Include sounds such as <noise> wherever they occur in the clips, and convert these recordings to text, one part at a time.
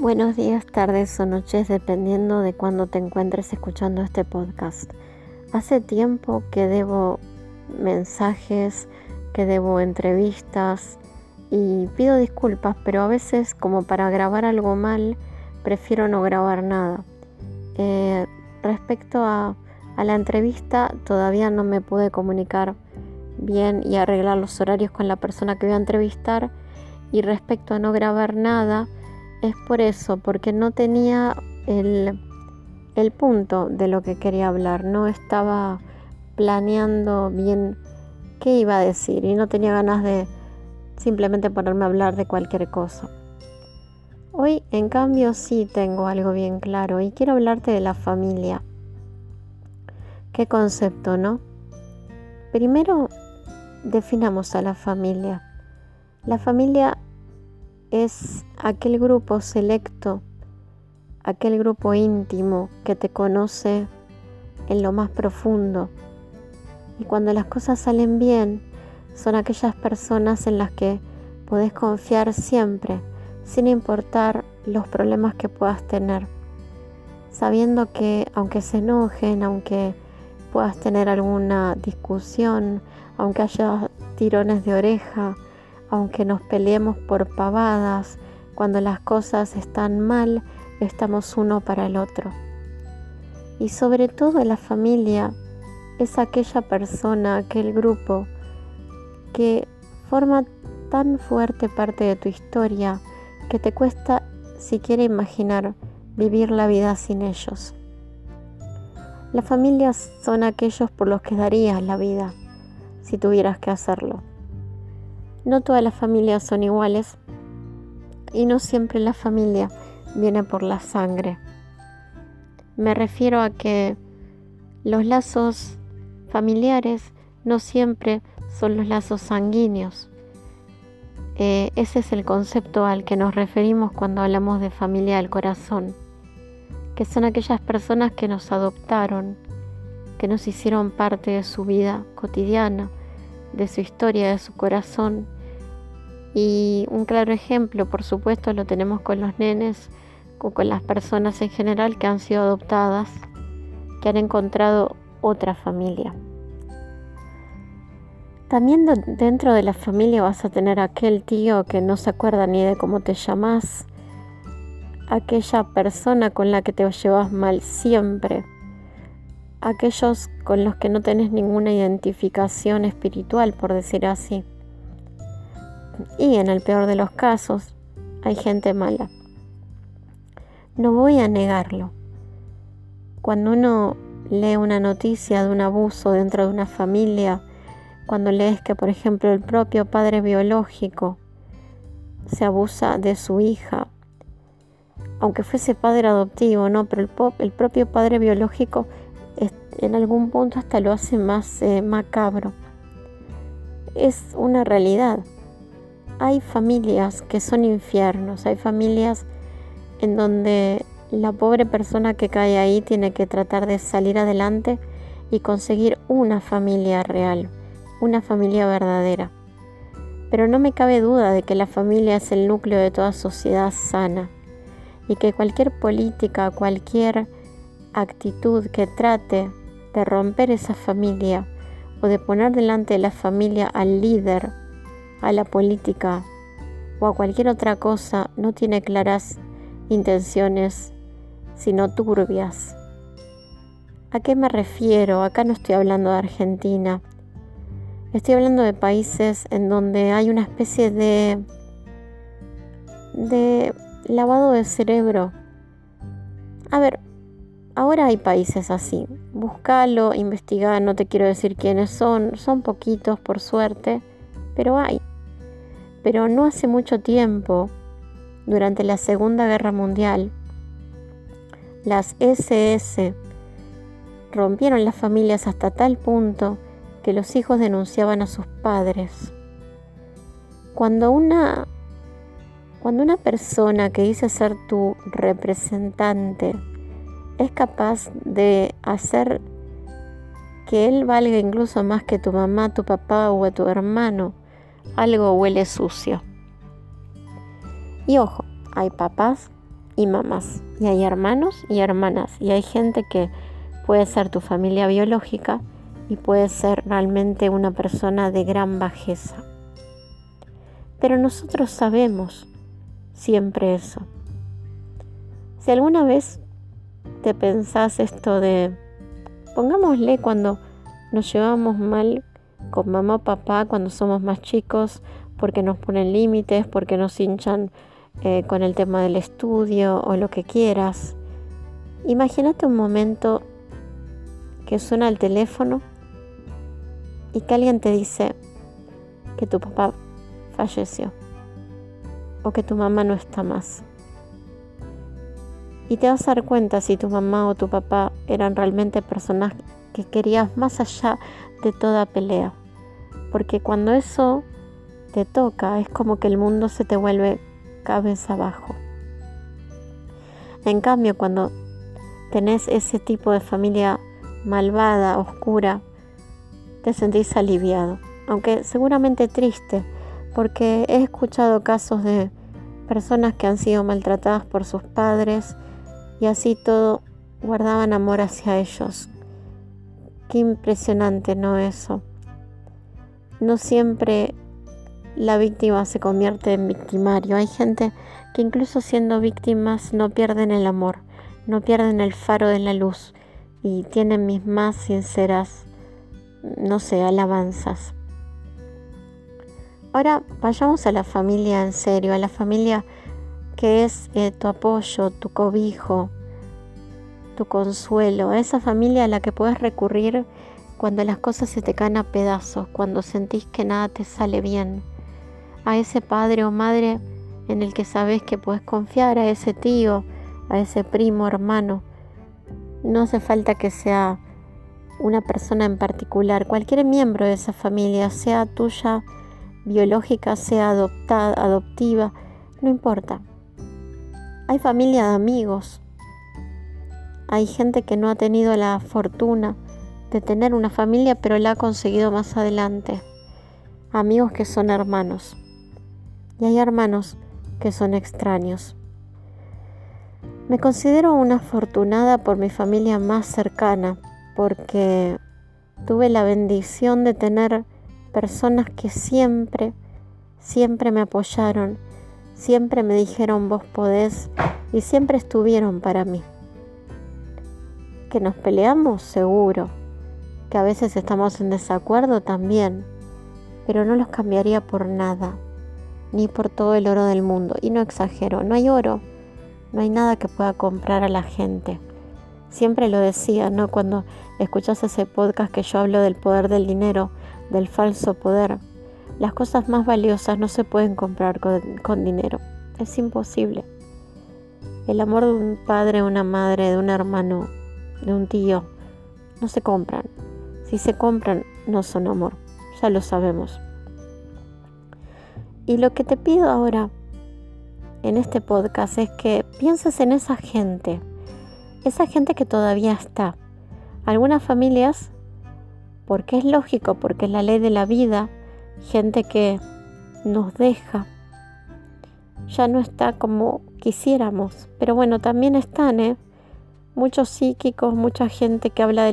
Buenos días, tardes o noches, dependiendo de cuándo te encuentres escuchando este podcast. Hace tiempo que debo mensajes, que debo entrevistas y pido disculpas, pero a veces como para grabar algo mal, prefiero no grabar nada. Eh, respecto a, a la entrevista, todavía no me pude comunicar bien y arreglar los horarios con la persona que voy a entrevistar. Y respecto a no grabar nada, es por eso, porque no tenía el, punto de lo que quería hablar, no estaba planeando bien qué iba a decir y no tenía ganas de simplemente ponerme a hablar de cualquier cosa. Hoy, en cambio, sí tengo algo bien claro y quiero hablarte de la familia. ¿Qué concepto, no? Primero, definamos a la familia. La familia es aquel grupo selecto, aquel grupo íntimo que te conoce en lo más profundo. Y cuando las cosas salen bien, son aquellas personas en las que podés confiar siempre, sin importar los problemas que puedas tener, sabiendo que aunque se enojen, aunque puedas tener alguna discusión, aunque haya tirones de oreja, aunque nos peleemos por pavadas, cuando las cosas están mal, estamos uno para el otro. Y sobre todo la familia es aquella persona, aquel grupo que forma tan fuerte parte de tu historia que te cuesta siquiera imaginar vivir la vida sin ellos. Las familias son aquellos por los que darías la vida si tuvieras que hacerlo. No todas las familias son iguales y no siempre la familia viene por la sangre. Me refiero a que los lazos familiares no siempre son los lazos sanguíneos. Eh, ese es el concepto al que nos referimos cuando hablamos de familia del corazón, que son aquellas personas que nos adoptaron, que nos hicieron parte de su vida cotidiana, de su historia, de su corazón. Y un claro ejemplo, por supuesto, lo tenemos con los nenes o con las personas en general que han sido adoptadas, que han encontrado otra familia. También dentro de la familia vas a tener aquel tío que no se acuerda ni de cómo te llamas, aquella persona con la que te llevas mal siempre, aquellos con los que no tenés ninguna identificación espiritual, por decir así. Y en el peor de los casos, hay gente mala. No voy a negarlo. Cuando uno lee una noticia de un abuso dentro de una familia, cuando lees que, por ejemplo, el propio padre biológico se abusa de su hija, aunque fuese padre adoptivo, no, pero el, propio padre biológico en algún punto hasta lo hace más eh, macabro. Es una realidad. Hay familias que son infiernos, hay familias en donde la pobre persona que cae ahí tiene que tratar de salir adelante y conseguir una familia real, una familia verdadera. Pero no me cabe duda de que la familia es el núcleo de toda sociedad sana y que cualquier política, cualquier actitud que trate de romper esa familia o de poner delante de la familia al líder, a la política o a cualquier otra cosa no tiene claras intenciones, sino turbias. ¿A qué me refiero? Acá no estoy hablando de Argentina. Estoy hablando de países en donde hay una especie de de lavado de cerebro. A ver, Ahora hay países así. Búscalo, investiga, no te quiero decir quiénes son, son poquitos por suerte, pero hay. Pero no hace mucho tiempo, durante la Segunda Guerra Mundial, las SS rompieron las familias hasta tal punto que los hijos denunciaban a sus padres. Cuando una cuando una persona que dice ser tu representante es capaz de hacer que él valga incluso más que tu mamá, tu papá o tu hermano, algo huele sucio. Y ojo, hay papás y mamás, y hay hermanos y hermanas, y hay gente que puede ser tu familia biológica y puede ser realmente una persona de gran bajeza. Pero nosotros sabemos siempre eso. Si alguna vez te pensás esto de, pongámosle cuando nos llevamos mal con mamá o papá cuando somos más chicos, porque nos ponen límites, porque nos hinchan eh, con el tema del estudio o lo que quieras. Imagínate un momento que suena el teléfono y que alguien te dice que tu papá falleció o que tu mamá no está más. Y te vas a dar cuenta si tu mamá o tu papá eran realmente personas que querías más allá de toda pelea. Porque cuando eso te toca es como que el mundo se te vuelve cabeza abajo. En cambio, cuando tenés ese tipo de familia malvada, oscura, te sentís aliviado, aunque seguramente triste, porque he escuchado casos de personas que han sido maltratadas por sus padres y así todo guardaban amor hacia ellos. Qué impresionante, ¿no? Eso. No siempre la víctima se convierte en victimario. Hay gente que incluso siendo víctimas no pierden el amor, no pierden el faro de la luz y tienen mis más sinceras, no sé, alabanzas. Ahora vayamos a la familia en serio, a la familia que es eh, tu apoyo, tu cobijo, tu consuelo, a esa familia a la que puedes recurrir cuando las cosas se te caen a pedazos, cuando sentís que nada te sale bien, a ese padre o madre en el que sabes que puedes confiar, a ese tío, a ese primo, hermano. No hace falta que sea una persona en particular, cualquier miembro de esa familia, sea tuya biológica, sea adoptada, adoptiva, no importa. Hay familia de amigos. Hay gente que no ha tenido la fortuna de tener una familia, pero la ha conseguido más adelante. Amigos que son hermanos y hay hermanos que son extraños. Me considero una afortunada por mi familia más cercana porque tuve la bendición de tener personas que siempre, siempre me apoyaron, siempre me dijeron vos podés y siempre estuvieron para mí. Que nos peleamos, seguro. Que a veces estamos en desacuerdo también, pero no los cambiaría por nada ni por todo el oro del mundo. Y no exagero, no hay oro, no hay nada que pueda comprar a la gente. Siempre lo decía, ¿no? Cuando escuchas ese podcast que yo hablo del poder del dinero, del falso poder. Las cosas más valiosas no se pueden comprar con, con dinero. Es imposible. El amor de un padre, una madre, de un hermano, de un tío, no se compran. Si se compran, no son amor. Ya lo sabemos. Y lo que te pido ahora en este podcast es que pienses en esa gente, esa gente que todavía está. Algunas familias, porque es lógico, porque es la ley de la vida, gente que nos deja, ya no está como quisiéramos, pero bueno, también están, ¿eh? Muchos psíquicos, mucha gente que habla de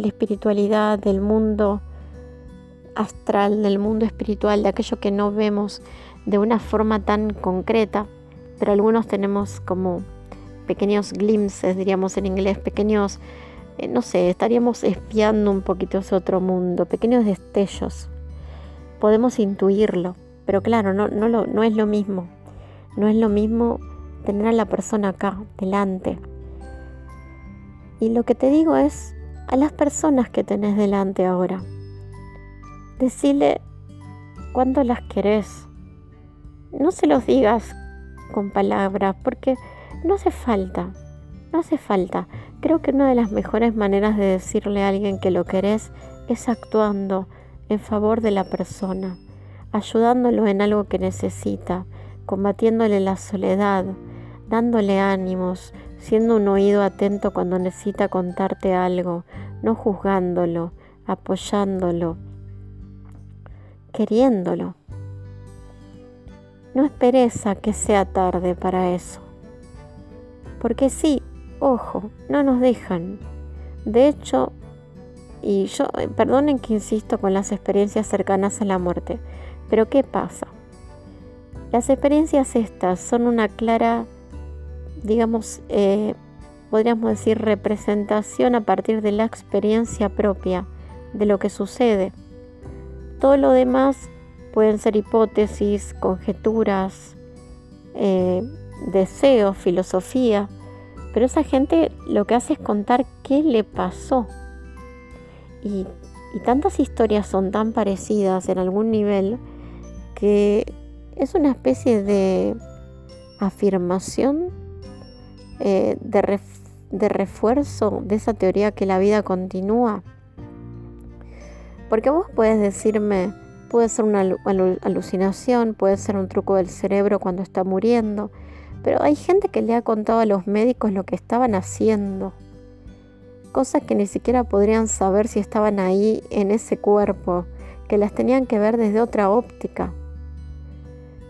la espiritualidad, del mundo astral, del mundo espiritual, de aquello que no vemos de una forma tan concreta, pero algunos tenemos como pequeños glimpses, diríamos en inglés, pequeños, eh, no sé, estaríamos espiando un poquito ese otro mundo, pequeños destellos. Podemos intuirlo, pero claro, no, no, lo, no es lo mismo. No es lo mismo tener a la persona acá, delante. Y lo que te digo es a las personas que tenés delante ahora, Decirle cuánto las querés. No se los digas con palabras, porque no hace falta. No hace falta. Creo que una de las mejores maneras de decirle a alguien que lo querés es actuando en favor de la persona, ayudándolo en algo que necesita, combatiéndole la soledad, dándole ánimos, siendo un oído atento cuando necesita contarte algo, no juzgándolo, apoyándolo, queriéndolo. No esperes a que sea tarde para eso. Porque sí, ojo, no nos dejan. De hecho, y yo, eh, perdonen que insisto con las experiencias cercanas a la muerte, pero ¿qué pasa? Las experiencias estas son una clara, digamos, eh, podríamos decir, representación a partir de la experiencia propia de lo que sucede. Todo lo demás pueden ser hipótesis, conjeturas, eh, deseos, filosofía, pero esa gente lo que hace es contar qué le pasó. Y, tantas historias son tan parecidas en algún nivel que es una especie de afirmación, eh, de, de refuerzo de esa teoría que la vida continúa. Porque vos puedes decirme, puede ser una alucinación, puede ser un truco del cerebro cuando está muriendo, pero hay gente que le ha contado a los médicos lo que estaban haciendo. Cosas que ni siquiera podrían saber si estaban ahí en ese cuerpo, que las tenían que ver desde otra óptica.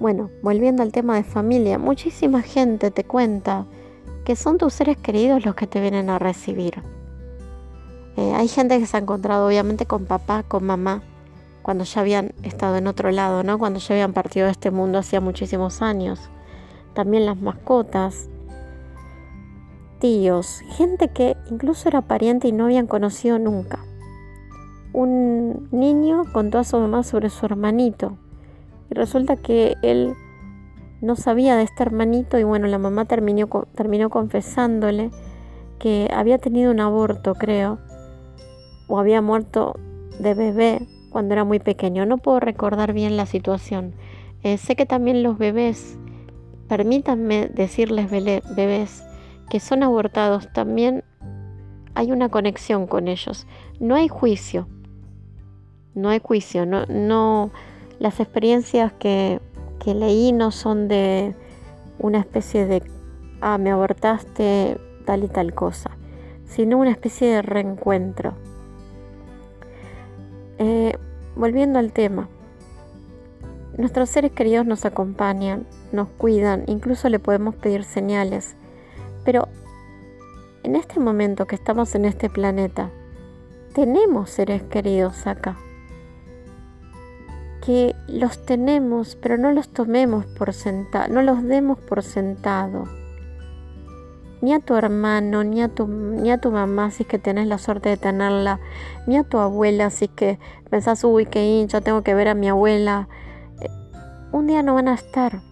Bueno, volviendo al tema de familia, muchísima gente te cuenta que son tus seres queridos los que te vienen a recibir. Eh, hay gente que se ha encontrado obviamente con papá, con mamá, cuando ya habían estado en otro lado, ¿no? Cuando ya habían partido de este mundo hacía muchísimos años también las mascotas, tíos, gente que incluso era pariente y no habían conocido nunca. Un niño contó a su mamá sobre su hermanito y resulta que él no sabía de este hermanito y bueno, la mamá terminó, terminó confesándole que había tenido un aborto, creo, o había muerto de bebé cuando era muy pequeño. No puedo recordar bien la situación. Eh, sé que también los bebés permítanme decirles, bebés, que son abortados, también hay una conexión con ellos. No hay juicio. No hay juicio. No, no, las experiencias que, que leí no son de una especie de, ah, me abortaste tal y tal cosa, sino una especie de reencuentro. Eh, volviendo al tema, nuestros seres queridos nos acompañan, nos cuidan, incluso le podemos pedir señales. Pero en este momento que estamos en este planeta, tenemos seres queridos acá. Que los tenemos, pero no los tomemos por sentado, no los demos por sentado. Ni a tu hermano, ni a tu, ni a tu mamá, si es que tenés la suerte de tenerla, ni a tu abuela, si es que pensás, uy, qué hincha, tengo que ver a mi abuela. Eh, un día no van a estar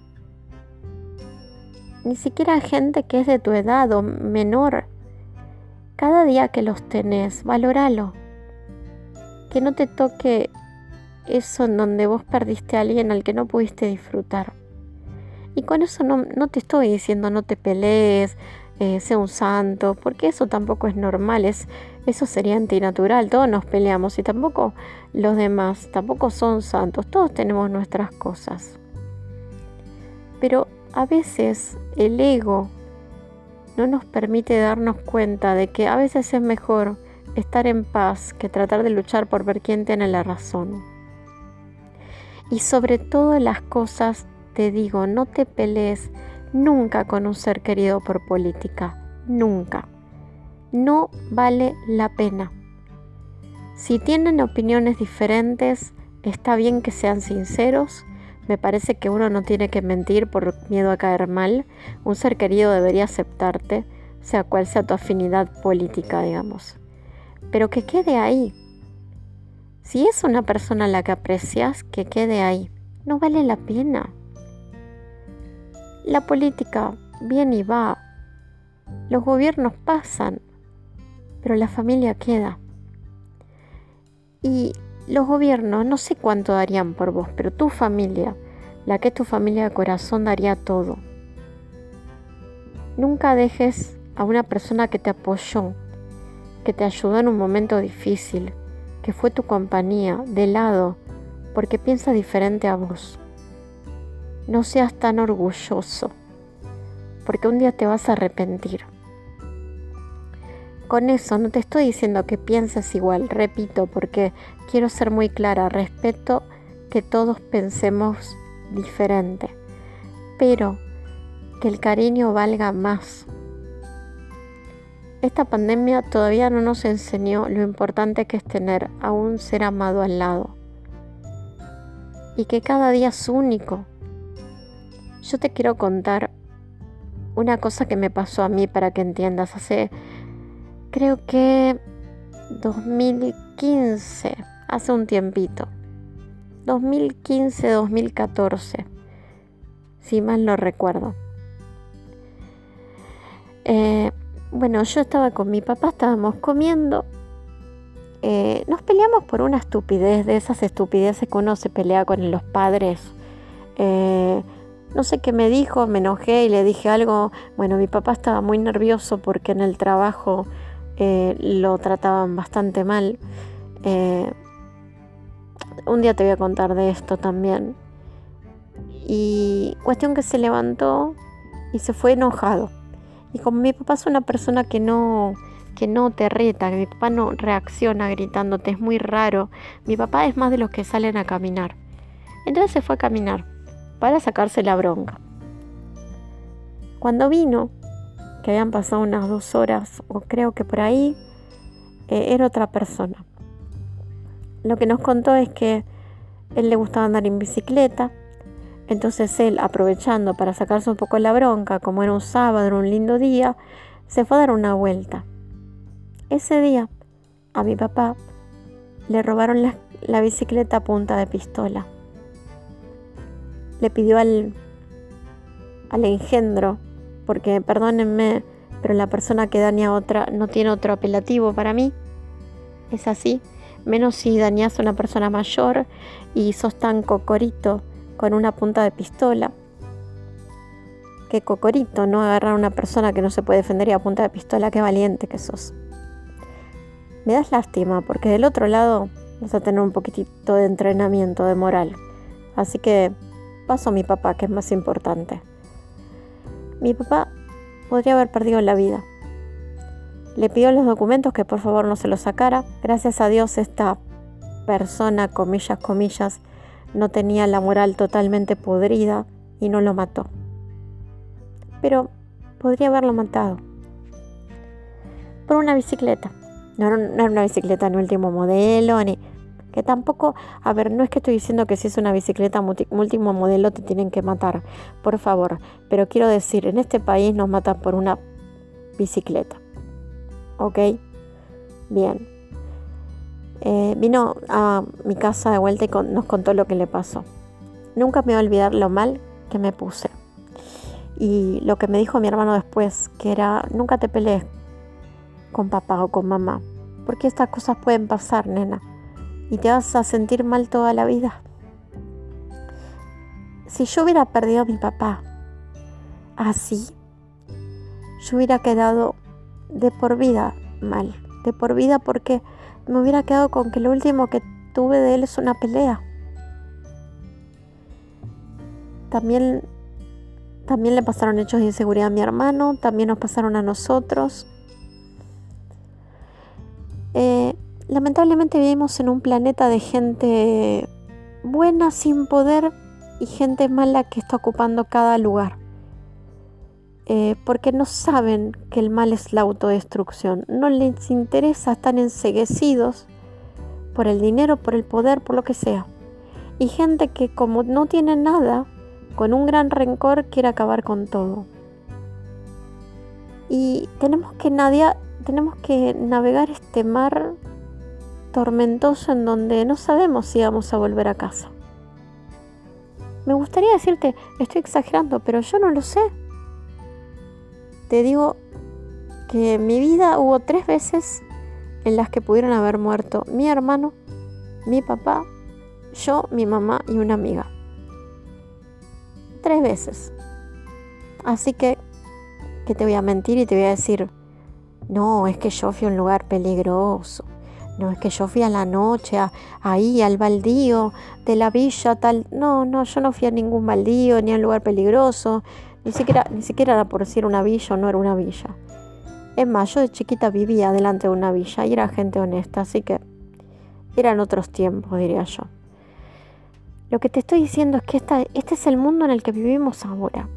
ni siquiera gente que es de tu edad o menor. Cada día que los tenés, valóralo. Que no te toque eso en donde vos perdiste a alguien al que no pudiste disfrutar. Y con eso no, te estoy diciendo no te pelees, eh, sea un santo, porque eso tampoco es normal, es, eso sería antinatural, todos nos peleamos y tampoco los demás, tampoco son santos, todos tenemos nuestras cosas. Pero a veces el ego no nos permite darnos cuenta de que a veces es mejor estar en paz que tratar de luchar por ver quién tiene la razón. Y sobre todas las cosas te digo, no te pelees nunca con un ser querido por política, nunca. No vale la pena. Si tienen opiniones diferentes, está bien que sean sinceros me parece que uno no tiene que mentir por miedo a caer mal. Un ser querido debería aceptarte, sea cual sea tu afinidad política, digamos. Pero que quede ahí. Si es una persona la que aprecias, que quede ahí. No vale la pena. La política viene y va. Los gobiernos pasan, pero la familia queda. Y los gobiernos no sé cuánto darían por vos, pero tu familia, la que es tu familia de corazón, daría todo. Nunca dejes a una persona que te apoyó, que te ayudó en un momento difícil, que fue tu compañía, de lado, porque piensa diferente a vos. No seas tan orgulloso, porque un día te vas a arrepentir. Con eso no te estoy diciendo que pienses igual, repito, porque quiero ser muy clara, respeto que todos pensemos diferente, pero que el cariño valga más, esta pandemia todavía no nos enseñó lo importante que es tener a un ser amado al lado y que cada día es único. Yo te quiero contar una cosa que me pasó a mí para que entiendas. Hace, creo que 2015, hace un tiempito. 2015-2014, si mal no recuerdo. Eh, bueno, yo estaba con mi papá, estábamos comiendo. Eh, nos peleamos por una estupidez, de esas estupideces que uno se pelea con los padres. Eh, no sé qué me dijo, me enojé y le dije algo. Bueno, mi papá estaba muy nervioso porque en el trabajo lo trataban bastante mal un día te voy a contar de esto también. Y cuestión que se levantó y se fue enojado. Y como mi papá es una persona que no que no te reta, que mi papá no reacciona gritándote, es muy raro. Mi papá es más de los que salen a caminar. Entonces se fue a caminar para sacarse la bronca. Cuando vino, que habían pasado unas dos horas, o creo que por ahí, eh, era otra persona. Lo que nos contó es que él le gustaba andar en bicicleta, entonces él, aprovechando para sacarse un poco la bronca, como era un sábado, un lindo día, se fue a dar una vuelta. Ese día, a mi papá le robaron la, bicicleta a punta de pistola. Le pidió al, al engendro, porque perdónenme, pero la persona que daña a otra no tiene otro apelativo para mí. Es así menos si dañas a una persona mayor y sos tan cocorito con una punta de pistola. Qué cocorito, ¿no? Agarrar a una persona que no se puede defender y a punta de pistola, qué valiente que sos. Me das lástima porque del otro lado vas a tener un poquitito de entrenamiento de moral. Así que paso a mi papá, que es más importante. Mi papá podría haber perdido la vida le pidió los documentos que por favor no se los sacara. Gracias a Dios esta persona, comillas, comillas, no tenía la moral totalmente podrida y no lo mató. Pero podría haberlo matado. Por una bicicleta. No, era una bicicleta en último modelo, ni que tampoco, a ver, no es que estoy diciendo que si es una bicicleta último modelo te tienen que matar, por favor, pero quiero decir, en este país nos matan por una bicicleta. ¿ok? Bien. Eh, vino a mi casa de vuelta y nos contó lo que le pasó. Nunca me voy a olvidar lo mal que me puse. Y lo que me dijo mi hermano después, que era, nunca te pelees con papá o con mamá, porque estas cosas pueden pasar, nena, y te vas a sentir mal toda la vida. Si yo hubiera perdido a mi papá así, yo hubiera quedado de por vida mal, de por vida porque me hubiera quedado con que lo último que tuve de él es una pelea. También, también le pasaron hechos de inseguridad a mi hermano, también nos pasaron a nosotros. Eh, lamentablemente vivimos en un planeta de gente buena sin poder y gente mala que está ocupando cada lugar. Eh, porque no saben que el mal es la autodestrucción. No les interesa, están enseguecidos por el dinero, por el poder, por lo que sea. Y gente que como no tiene nada, con un gran rencor quiere acabar con todo. Y tenemos que, tenemos que navegar este mar tormentoso en donde no sabemos si vamos a volver a casa. Me gustaría decirte, estoy exagerando, pero yo no lo sé. Te digo que en mi vida hubo tres veces en las que pudieron haber muerto mi hermano, mi papá, yo, mi mamá y una amiga. Tres veces. Así que, que te voy a mentir y te voy a decir, no, es que yo fui a un lugar peligroso. No, es que yo fui a la noche, ahí al baldío de la villa, tal. No, no, yo no fui a ningún baldío ni a un lugar peligroso. Ni siquiera, ni siquiera era por decir una villa o no era una villa. Es más, yo de chiquita vivía delante de una villa y era gente honesta, así que eran otros tiempos, diría yo. Lo que te estoy diciendo es que esta, este es el mundo en el que vivimos ahora.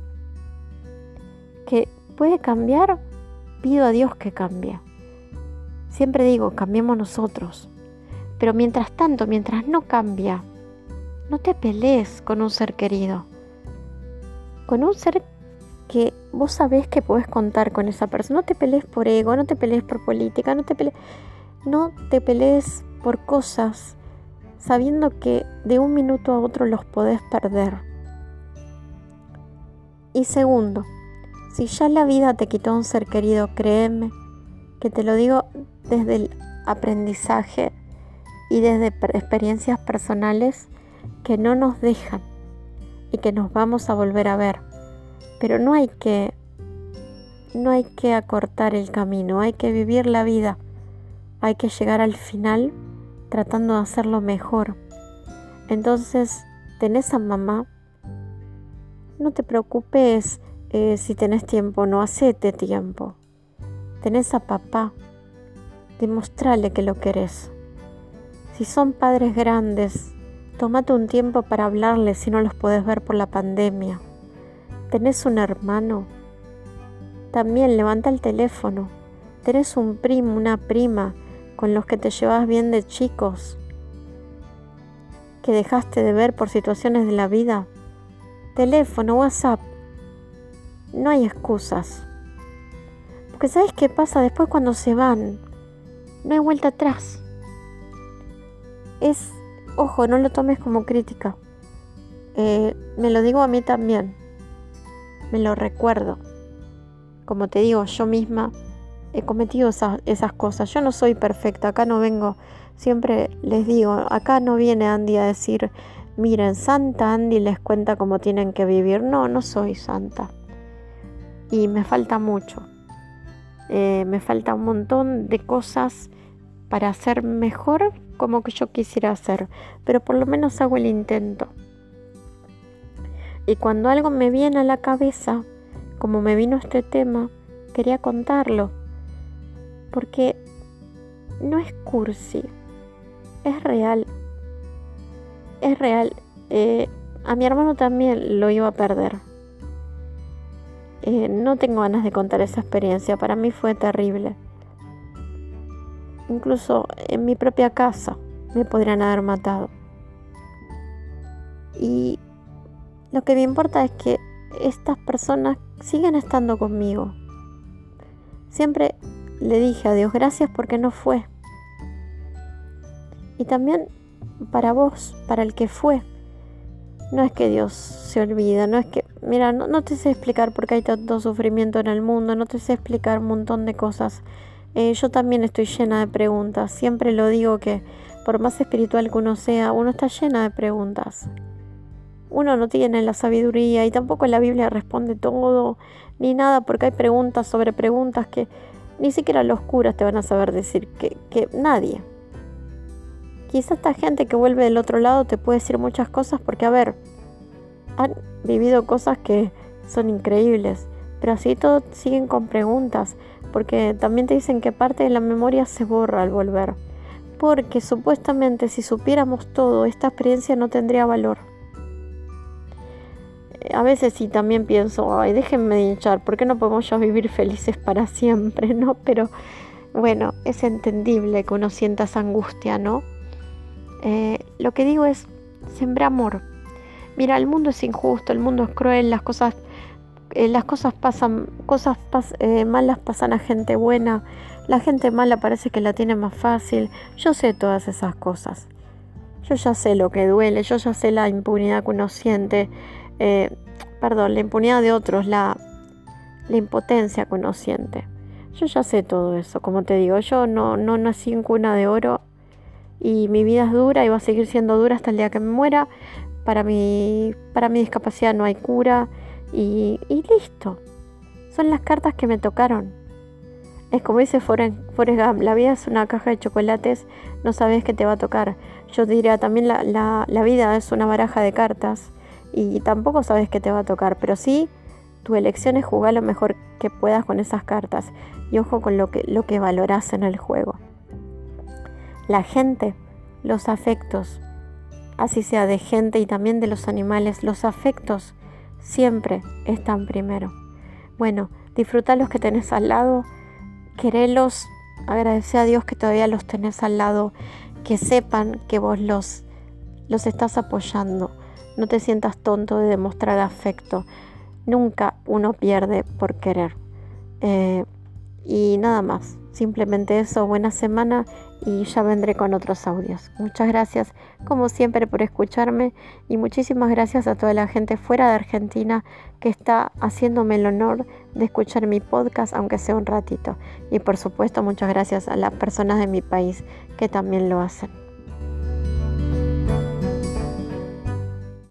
Que puede cambiar pido a Dios que cambie. Siempre digo, cambiemos nosotros. Pero mientras tanto, mientras no cambia, no te pelees con un ser querido. Con un ser que vos sabés que podés contar con esa persona. No te pelees por ego, no te pelees por política, no te pelees, no te pelees por cosas sabiendo que de un minuto a otro los podés perder. Y segundo, si ya la vida te quitó un ser querido, créeme que te lo digo desde el aprendizaje y desde experiencias personales que no nos dejan y que nos vamos a volver a ver. Pero no hay que no hay que acortar el camino, hay que vivir la vida. Hay que llegar al final tratando de hacerlo mejor. Entonces, tenés a mamá, no te preocupes eh, si tenés tiempo, no hacete tiempo. Tenés a papá, demostrale que lo querés. Si son padres grandes, tómate un tiempo para hablarles si no los podés ver por la pandemia. Tenés un hermano, también levanta el teléfono. Tenés un primo, una prima con los que te llevas bien de chicos, que dejaste de ver por situaciones de la vida. Teléfono, WhatsApp. No hay excusas. Porque ¿sabes qué pasa después cuando se van? No hay vuelta atrás. Es, ojo, no lo tomes como crítica. Eh, me lo digo a mí también. Me lo recuerdo. Como te digo, yo misma he cometido esas, cosas. Yo no soy perfecta, acá no vengo, siempre les digo, acá no viene Andy a decir, miren, Santa Andy les cuenta cómo tienen que vivir. No, no soy santa. Y me falta mucho. Eh, me falta un montón de cosas para hacer mejor como que yo quisiera hacer, pero por lo menos hago el intento. Y cuando algo me viene a la cabeza, como me vino este tema, quería contarlo porque no es cursi, es real. Es real. Eh, a mi hermano también lo iba a perder. Eh, no tengo ganas de contar esa experiencia, para mí fue terrible. Incluso en mi propia casa me podrían haber matado. Y lo que me importa es que estas personas siguen estando conmigo. Siempre le dije a Dios gracias porque no fue. Y también para vos, para el que fue. No es que Dios se olvida, no es que, mira, no, te sé explicar por qué hay tanto sufrimiento en el mundo, no te sé explicar un montón de cosas. Eh, yo también estoy llena de preguntas, siempre lo digo que por más espiritual que uno sea, uno está llena de preguntas. Uno no tiene la sabiduría y tampoco la Biblia responde todo, ni nada, porque hay preguntas sobre preguntas que ni siquiera los curas te van a saber decir que, nadie. Quizá esta gente que vuelve del otro lado te puede decir muchas cosas porque, a ver, han vivido cosas que son increíbles, pero así todos siguen con preguntas, porque también te dicen que parte de la memoria se borra al volver, porque supuestamente si supiéramos todo, esta experiencia no tendría valor a veces sí también pienso, ay, déjenme de hinchar, ¿por qué no podemos ya vivir felices para siempre, <laughs> no? Pero bueno, es entendible que uno sienta esa angustia, ¿no? Eh, lo que digo es, sembra amor. Mira, el mundo es injusto, el mundo es cruel, las cosas, eh, las cosas pasan, cosas eh, malas pasan a gente buena, la gente mala parece que la tiene más fácil. Yo sé todas esas cosas. Yo ya sé lo que duele, yo ya sé la impunidad que uno siente, eh, perdón, la impunidad de otros, la, la impotencia siente. Yo ya sé todo eso, como te digo, yo no, no nací en cuna de oro y mi vida es dura y va a seguir siendo dura hasta el día que me muera. Para mi, para mi discapacidad no hay cura y, y listo. Son las cartas que me tocaron. Es como dice Forrest, Gump, la vida es una caja de chocolates, no sabes qué te va a tocar. Yo diría también la, la, la vida es una baraja de cartas y tampoco sabes qué te va a tocar, pero sí tu elección es jugar lo mejor que puedas con esas cartas y ojo con lo que, lo que valoras en el juego. La gente, los afectos, así sea de gente y también de los animales, los afectos siempre están primero. Bueno, disfruta los que tenés al lado, querelos, agradece a Dios que todavía los tenés al lado, que sepan que vos los, los estás apoyando. No te sientas tonto de demostrar afecto. Nunca uno pierde por querer. Eh, y nada más. Simplemente eso, buena semana y ya vendré con otros audios. Muchas gracias como siempre por escucharme y muchísimas gracias a toda la gente fuera de Argentina que está haciéndome el honor de escuchar mi podcast aunque sea un ratito. Y por supuesto muchas gracias a las personas de mi país que también lo hacen.